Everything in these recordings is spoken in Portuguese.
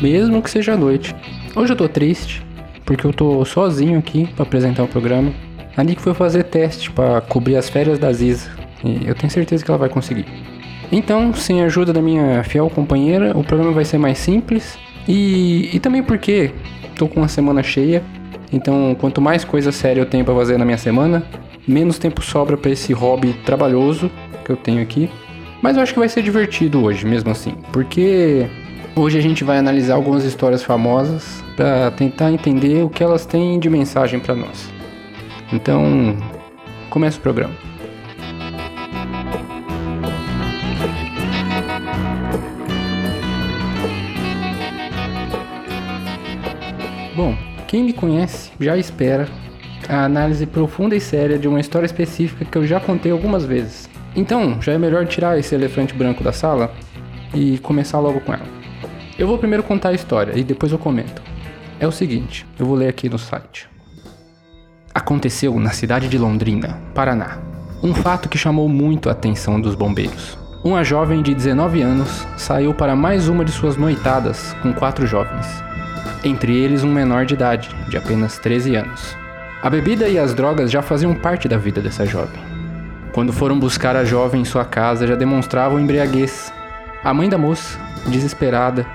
mesmo que seja à noite. Hoje eu tô triste, porque eu tô sozinho aqui para apresentar o programa. A Nick foi fazer teste para cobrir as férias da Ziza, e eu tenho certeza que ela vai conseguir. Então, sem a ajuda da minha fiel companheira, o programa vai ser mais simples e, e também porque tô com uma semana cheia, então quanto mais coisa séria eu tenho para fazer na minha semana, menos tempo sobra para esse hobby trabalhoso que eu tenho aqui. Mas eu acho que vai ser divertido hoje, mesmo assim, porque hoje a gente vai analisar algumas histórias famosas para tentar entender o que elas têm de mensagem para nós. Então, começa o programa. Bom, quem me conhece já espera a análise profunda e séria de uma história específica que eu já contei algumas vezes. Então, já é melhor tirar esse elefante branco da sala e começar logo com ela. Eu vou primeiro contar a história e depois eu comento. É o seguinte, eu vou ler aqui no site. Aconteceu na cidade de Londrina, Paraná. Um fato que chamou muito a atenção dos bombeiros. Uma jovem de 19 anos saiu para mais uma de suas noitadas com quatro jovens entre eles um menor de idade, de apenas 13 anos. A bebida e as drogas já faziam parte da vida dessa jovem. Quando foram buscar a jovem em sua casa, já demonstravam embriaguez. A mãe da moça, desesperada,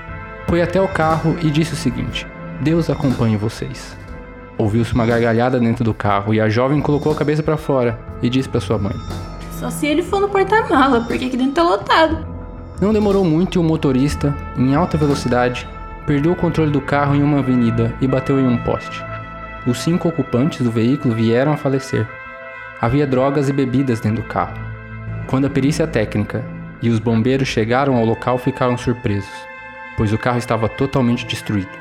foi até o carro e disse o seguinte: Deus acompanhe vocês. Ouviu-se uma gargalhada dentro do carro e a jovem colocou a cabeça para fora e disse para sua mãe: Só se ele for no porta-mala, porque aqui dentro tá lotado. Não demorou muito e o motorista, em alta velocidade, perdeu o controle do carro em uma avenida e bateu em um poste. Os cinco ocupantes do veículo vieram a falecer. Havia drogas e bebidas dentro do carro. Quando a perícia técnica e os bombeiros chegaram ao local, ficaram surpresos, pois o carro estava totalmente destruído,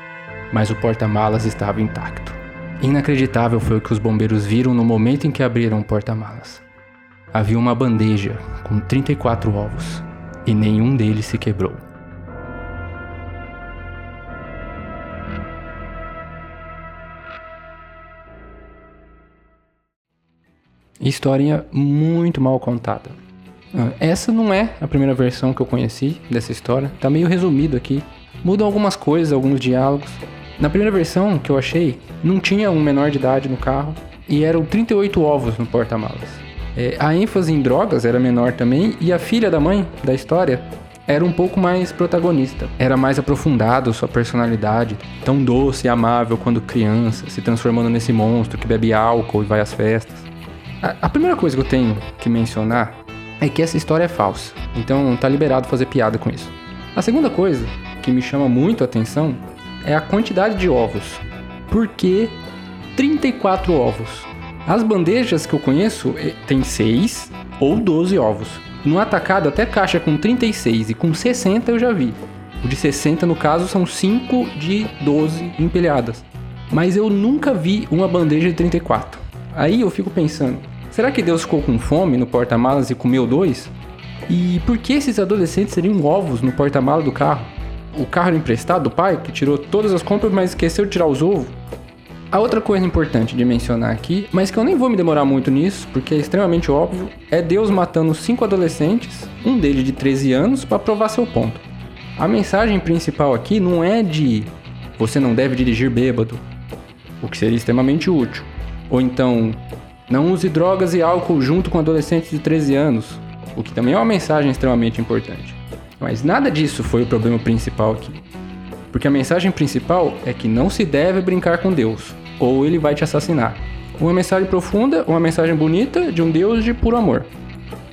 mas o porta-malas estava intacto. Inacreditável foi o que os bombeiros viram no momento em que abriram o porta-malas. Havia uma bandeja com 34 ovos e nenhum deles se quebrou. Historinha muito mal contada. Ah, essa não é a primeira versão que eu conheci dessa história. Tá meio resumido aqui. Mudam algumas coisas, alguns diálogos. Na primeira versão que eu achei, não tinha um menor de idade no carro e eram 38 ovos no porta-malas. É, a ênfase em drogas era menor também e a filha da mãe da história era um pouco mais protagonista. Era mais aprofundado sua personalidade, tão doce e amável quando criança, se transformando nesse monstro que bebe álcool e vai às festas. A, primeira coisa que eu tenho que mencionar é que essa história é falsa. Então tá liberado fazer piada com isso. A segunda coisa que me chama muito a atenção é a quantidade de ovos. Por que 34 ovos? As bandejas que eu conheço eh, tem 6 ou 12 ovos. No atacado, até caixa com 36 e com 60 eu já vi. O de 60, no caso, são 5 de 12 empilhadas. Mas eu nunca vi uma bandeja de 34. Aí eu fico pensando, Será que Deus ficou com fome no porta-malas e comeu dois? E por que esses adolescentes seriam ovos no porta-malas do carro? O carro era emprestado do pai, que tirou todas as compras, mas esqueceu de tirar os ovos? A outra coisa importante de mencionar aqui, mas que eu nem vou me demorar muito nisso, porque é extremamente óbvio, é Deus matando cinco adolescentes, um deles de 13 anos, para provar seu ponto. A mensagem principal aqui não é de você não deve dirigir bêbado, o que seria extremamente útil, ou então não use drogas e álcool junto com adolescentes de 13 anos, o que também é uma mensagem extremamente importante. Mas nada disso foi o problema principal aqui. Porque a mensagem principal é que não se deve brincar com Deus, ou ele vai te assassinar. Uma mensagem profunda, uma mensagem bonita de um Deus de puro amor.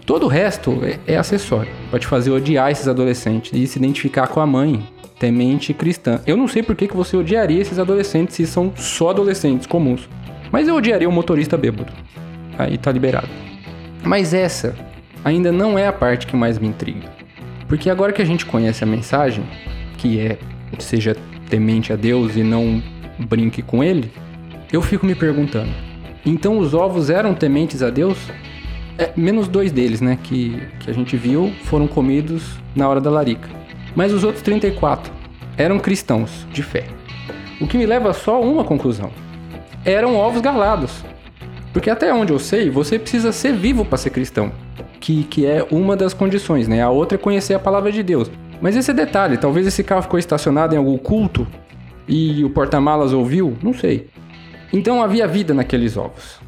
Todo o resto é, é acessório, para te fazer odiar esses adolescentes e se identificar com a mãe, temente cristã. Eu não sei por que, que você odiaria esses adolescentes se são só adolescentes comuns. Mas eu odiaria o motorista bêbado. Aí tá liberado. Mas essa ainda não é a parte que mais me intriga. Porque agora que a gente conhece a mensagem, que é seja temente a Deus e não brinque com ele, eu fico me perguntando: então os ovos eram tementes a Deus? É, menos dois deles, né, que, que a gente viu, foram comidos na hora da larica. Mas os outros 34 eram cristãos, de fé. O que me leva só a uma conclusão eram ovos galados. Porque até onde eu sei, você precisa ser vivo para ser cristão. Que, que é uma das condições, né? A outra é conhecer a palavra de Deus. Mas esse é detalhe, talvez esse carro ficou estacionado em algum culto e o porta-malas ouviu, não sei. Então havia vida naqueles ovos.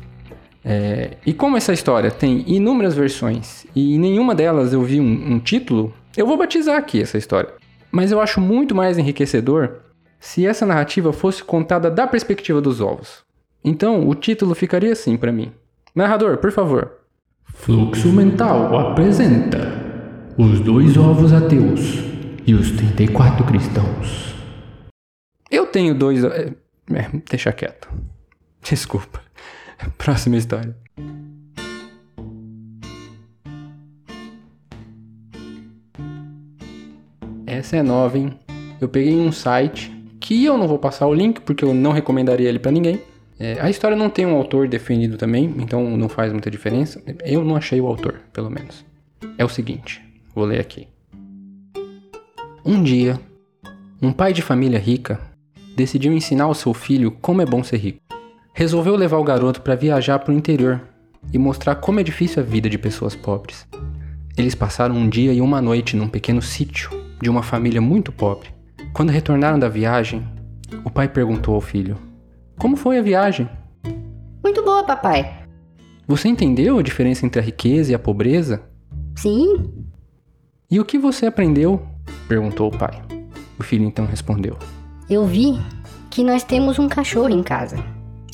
É, e como essa história tem inúmeras versões e em nenhuma delas eu vi um, um título, eu vou batizar aqui essa história. Mas eu acho muito mais enriquecedor se essa narrativa fosse contada da perspectiva dos ovos. Então o título ficaria assim para mim. Narrador, por favor. Fluxo Mental apresenta Os Dois Ovos Ateus e os 34 Cristãos. Eu tenho dois. É, é, deixa quieto. Desculpa. Próxima história. Essa é nova, hein? Eu peguei um site que eu não vou passar o link porque eu não recomendaria ele para ninguém. É, a história não tem um autor definido também, então não faz muita diferença. Eu não achei o autor, pelo menos. É o seguinte, vou ler aqui. Um dia, um pai de família rica decidiu ensinar ao seu filho como é bom ser rico. Resolveu levar o garoto para viajar para o interior e mostrar como é difícil a vida de pessoas pobres. Eles passaram um dia e uma noite num pequeno sítio de uma família muito pobre. Quando retornaram da viagem, o pai perguntou ao filho: como foi a viagem? Muito boa, papai. Você entendeu a diferença entre a riqueza e a pobreza? Sim. E o que você aprendeu? perguntou o pai. O filho então respondeu: Eu vi que nós temos um cachorro em casa.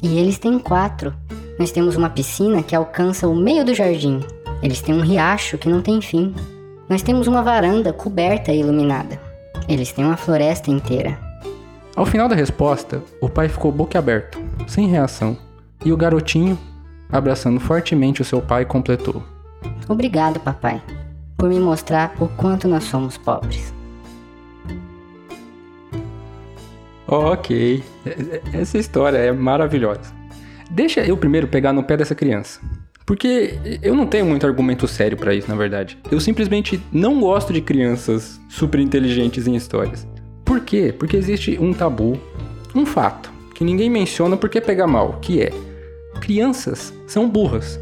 E eles têm quatro. Nós temos uma piscina que alcança o meio do jardim. Eles têm um riacho que não tem fim. Nós temos uma varanda coberta e iluminada. Eles têm uma floresta inteira. Ao final da resposta, o pai ficou boquiaberto, sem reação, e o garotinho, abraçando fortemente o seu pai, completou: Obrigado, papai, por me mostrar o quanto nós somos pobres. Ok, essa história é maravilhosa. Deixa eu primeiro pegar no pé dessa criança. Porque eu não tenho muito argumento sério para isso, na verdade. Eu simplesmente não gosto de crianças super inteligentes em histórias. Por quê? Porque existe um tabu, um fato, que ninguém menciona porque pega mal, que é crianças são burras.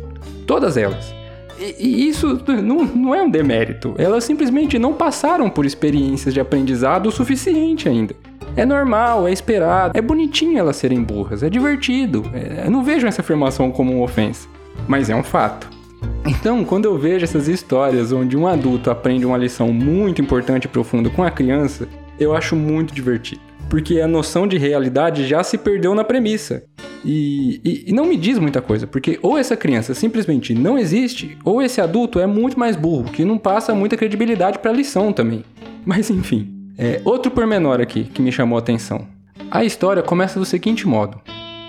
Todas elas. E, e isso não, não é um demérito. Elas simplesmente não passaram por experiências de aprendizado o suficiente ainda. É normal, é esperado, é bonitinho elas serem burras, é divertido. É, eu não vejo essa afirmação como uma ofensa, mas é um fato. Então, quando eu vejo essas histórias onde um adulto aprende uma lição muito importante e profunda com a criança, eu acho muito divertido. Porque a noção de realidade já se perdeu na premissa. E, e, e, não me diz muita coisa, porque ou essa criança simplesmente não existe, ou esse adulto é muito mais burro, que não passa muita credibilidade para a lição também. Mas enfim, é, outro pormenor aqui que me chamou a atenção. A história começa do seguinte modo: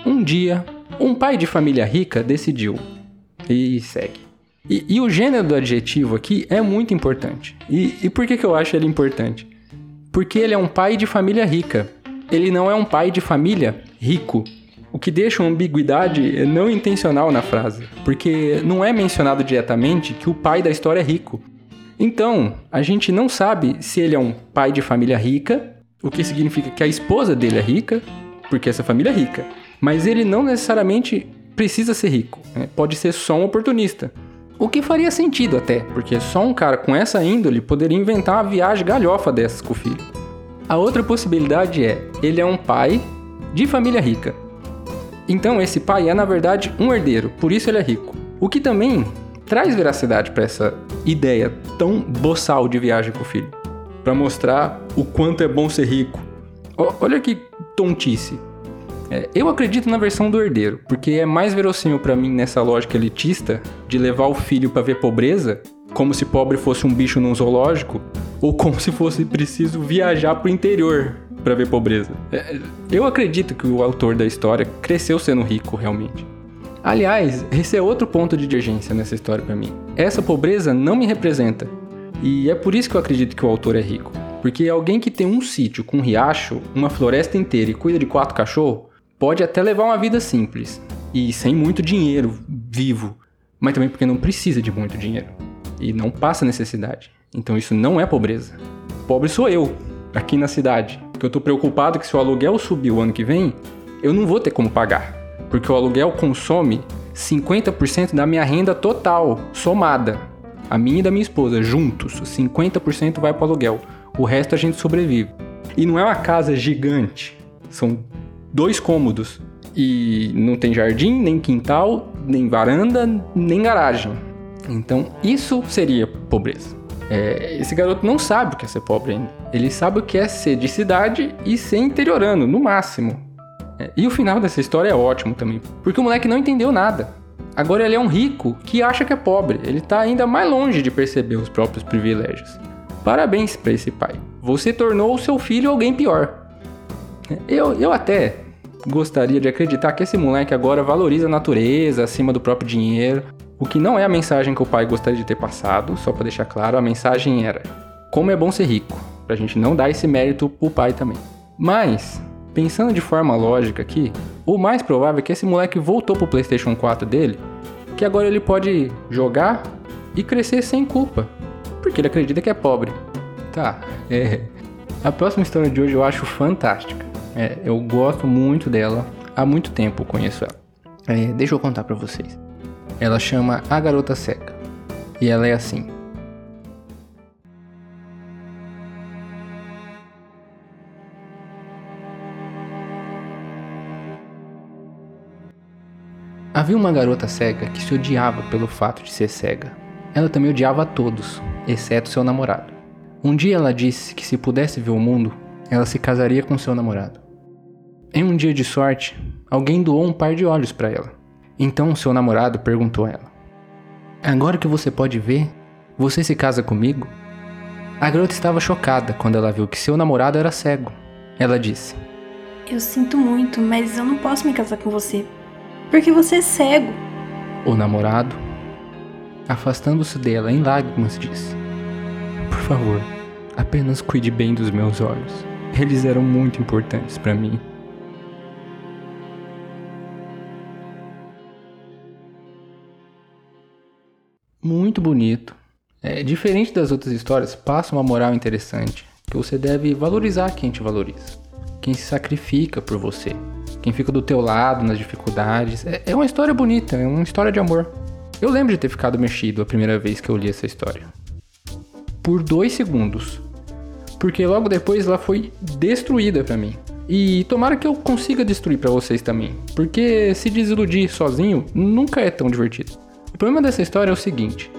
Um dia, um pai de família rica decidiu. E segue. E, e o gênero do adjetivo aqui é muito importante. E, e por que, que eu acho ele importante? porque ele é um pai de família rica. Ele não é um pai de família rico. O que deixa uma ambiguidade não intencional na frase, porque não é mencionado diretamente que o pai da história é rico. Então, a gente não sabe se ele é um pai de família rica, o que significa que a esposa dele é rica, porque essa família é rica. Mas ele não necessariamente precisa ser rico, né? pode ser só um oportunista. O que faria sentido até, porque só um cara com essa índole poderia inventar uma viagem galhofa dessas com o filho. A outra possibilidade é, ele é um pai de família rica. Então esse pai é na verdade um herdeiro, por isso ele é rico. O que também traz veracidade para essa ideia tão boçal de viagem com o filho, para mostrar o quanto é bom ser rico. O, olha que tontice. É, eu acredito na versão do herdeiro, porque é mais verossímil para mim nessa lógica elitista de levar o filho para ver pobreza, como se pobre fosse um bicho num zoológico, ou como se fosse preciso viajar pro interior para ver pobreza. É, eu acredito que o autor da história cresceu sendo rico realmente. Aliás, esse é outro ponto de divergência nessa história para mim. Essa pobreza não me representa. E é por isso que eu acredito que o autor é rico. Porque alguém que tem um sítio com um riacho, uma floresta inteira e cuida de quatro cachorros, pode até levar uma vida simples e sem muito dinheiro vivo, mas também porque não precisa de muito dinheiro e não passa necessidade. Então isso não é pobreza. Pobre sou eu, aqui na cidade, porque eu tô preocupado que se o aluguel subir o ano que vem, eu não vou ter como pagar, porque o aluguel consome 50% da minha renda total, somada. A minha e da minha esposa, juntos, 50% vai para o aluguel. O resto a gente sobrevive. E não é uma casa gigante. São dois cômodos. E não tem jardim, nem quintal, nem varanda, nem garagem. Então, isso seria pobreza. É, esse garoto não sabe o que é ser pobre ainda. Ele sabe o que é ser de cidade e ser interiorano, no máximo. É, e o final dessa história é ótimo também, porque o moleque não entendeu nada. Agora ele é um rico que acha que é pobre. Ele tá ainda mais longe de perceber os próprios privilégios. Parabéns para esse pai. Você tornou o seu filho alguém pior. Eu, eu até gostaria de acreditar que esse moleque agora valoriza a natureza acima do próprio dinheiro. O que não é a mensagem que o pai gostaria de ter passado, só para deixar claro, a mensagem era: como é bom ser rico, pra gente não dar esse mérito pro pai também. Mas, pensando de forma lógica aqui, o mais provável é que esse moleque voltou pro PlayStation 4 dele, que agora ele pode jogar e crescer sem culpa, porque ele acredita que é pobre. Tá, é. A próxima história de hoje eu acho fantástica. É, eu gosto muito dela, há muito tempo conheço ela. É, deixa eu contar para vocês. Ela chama A Garota Cega. E ela é assim. Havia uma garota cega que se odiava pelo fato de ser cega. Ela também odiava a todos, exceto seu namorado. Um dia ela disse que se pudesse ver o mundo, ela se casaria com seu namorado. Em um dia de sorte, alguém doou um par de olhos para ela. Então seu namorado perguntou a ela: Agora que você pode ver, você se casa comigo? A garota estava chocada quando ela viu que seu namorado era cego. Ela disse: Eu sinto muito, mas eu não posso me casar com você. Porque você é cego. O namorado, afastando-se dela em lágrimas, disse: Por favor, apenas cuide bem dos meus olhos. Eles eram muito importantes para mim. Muito bonito. É diferente das outras histórias, passa uma moral interessante, que você deve valorizar quem te valoriza, quem se sacrifica por você, quem fica do teu lado nas dificuldades. É, é uma história bonita, é uma história de amor. Eu lembro de ter ficado mexido a primeira vez que eu li essa história. Por dois segundos. Porque logo depois ela foi destruída para mim. E tomara que eu consiga destruir para vocês também. Porque se desiludir sozinho nunca é tão divertido. O problema dessa história é o seguinte: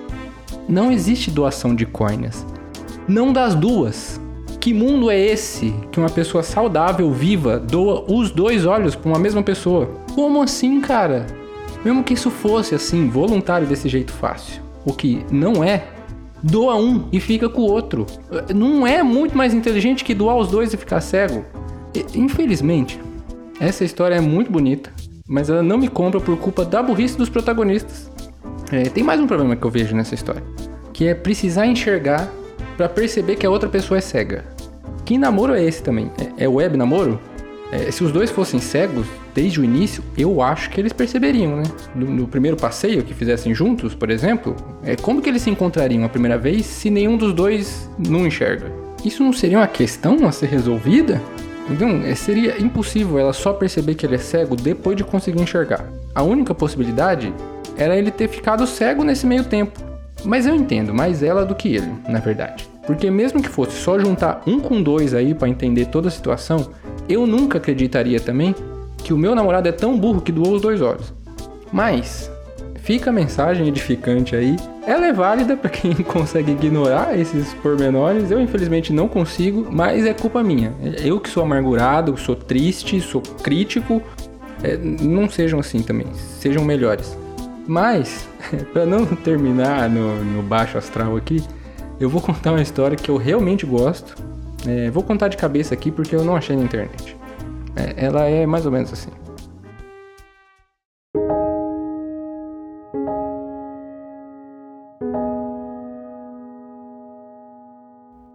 não existe doação de córneas. Não das duas. Que mundo é esse que uma pessoa saudável, viva, doa os dois olhos para uma mesma pessoa? Como assim, cara? Mesmo que isso fosse assim, voluntário desse jeito fácil. O que não é, doa um e fica com o outro. Não é muito mais inteligente que doar os dois e ficar cego? Infelizmente, essa história é muito bonita, mas ela não me compra por culpa da burrice dos protagonistas. É, tem mais um problema que eu vejo nessa história, que é precisar enxergar para perceber que a outra pessoa é cega. Que namoro é esse também? É, é web namoro? É, se os dois fossem cegos desde o início, eu acho que eles perceberiam, né? No, no, primeiro passeio que fizessem juntos, por exemplo, é como que eles se encontrariam a primeira vez se nenhum dos dois não enxerga? Isso não seria uma questão a ser resolvida? Então, é, seria impossível ela só perceber que ele é cego depois de conseguir enxergar. A única possibilidade era ele ter ficado cego nesse meio tempo. Mas eu entendo mais ela do que ele, na verdade. Porque mesmo que fosse só juntar um com dois aí para entender toda a situação, eu nunca acreditaria também que o meu namorado é tão burro que doou os dois olhos. Mas fica a mensagem edificante aí. Ela é válida para quem consegue ignorar esses pormenores. Eu infelizmente não consigo, mas é culpa minha. Eu que sou amargurado, sou triste, sou crítico. É, não sejam assim também, sejam melhores. Mas, para não terminar no, no, baixo astral aqui, eu vou contar uma história que eu realmente gosto. É, vou contar de cabeça aqui porque eu não achei na internet. É, ela é mais ou menos assim.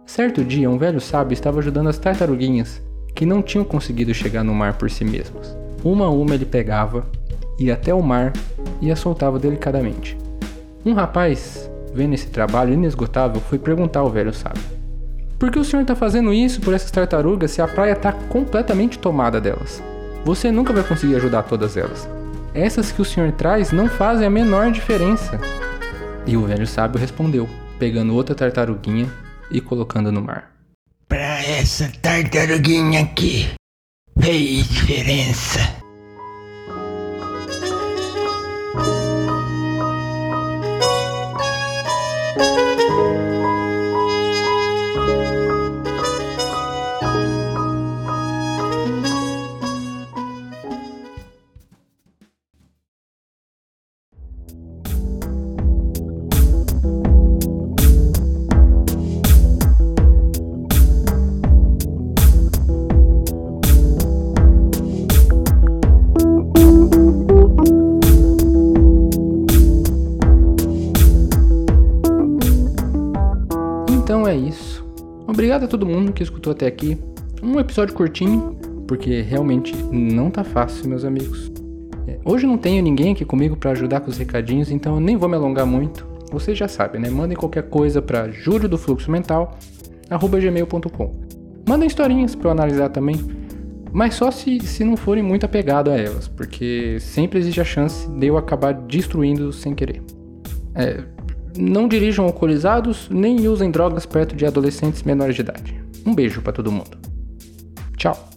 Certo dia, um velho sábio estava ajudando as tartaruguinhas que não tinham conseguido chegar no mar por si mesmas. Uma a uma ele pegava, ia até o mar e a soltava delicadamente. Um rapaz, vendo esse trabalho inesgotável, foi perguntar ao velho sábio: Por que o senhor está fazendo isso por essas tartarugas se a praia está completamente tomada delas? Você nunca vai conseguir ajudar todas elas. Essas que o senhor traz não fazem a menor diferença. E o velho sábio respondeu, pegando outra tartaruguinha e colocando no mar. essa tartaruguinha aqui fez diferença. Então todo mundo que escutou até aqui. Um episódio curtinho, porque realmente não tá fácil, meus amigos. É, Hoje não tenho ninguém aqui comigo para ajudar com os recadinhos, então eu nem vou me alongar muito. Vocês já sabem, né? Mandem qualquer coisa para julio do fluxo mental gmail.com. Mandem historinhas para eu analisar também, mas só se, se não forem muito apegado a elas, porque sempre existe a chance de eu acabar destruindo sem querer. É, não dirijam alcoolizados nem usem drogas perto de adolescentes menores de idade. Um beijo para todo mundo. Tchau.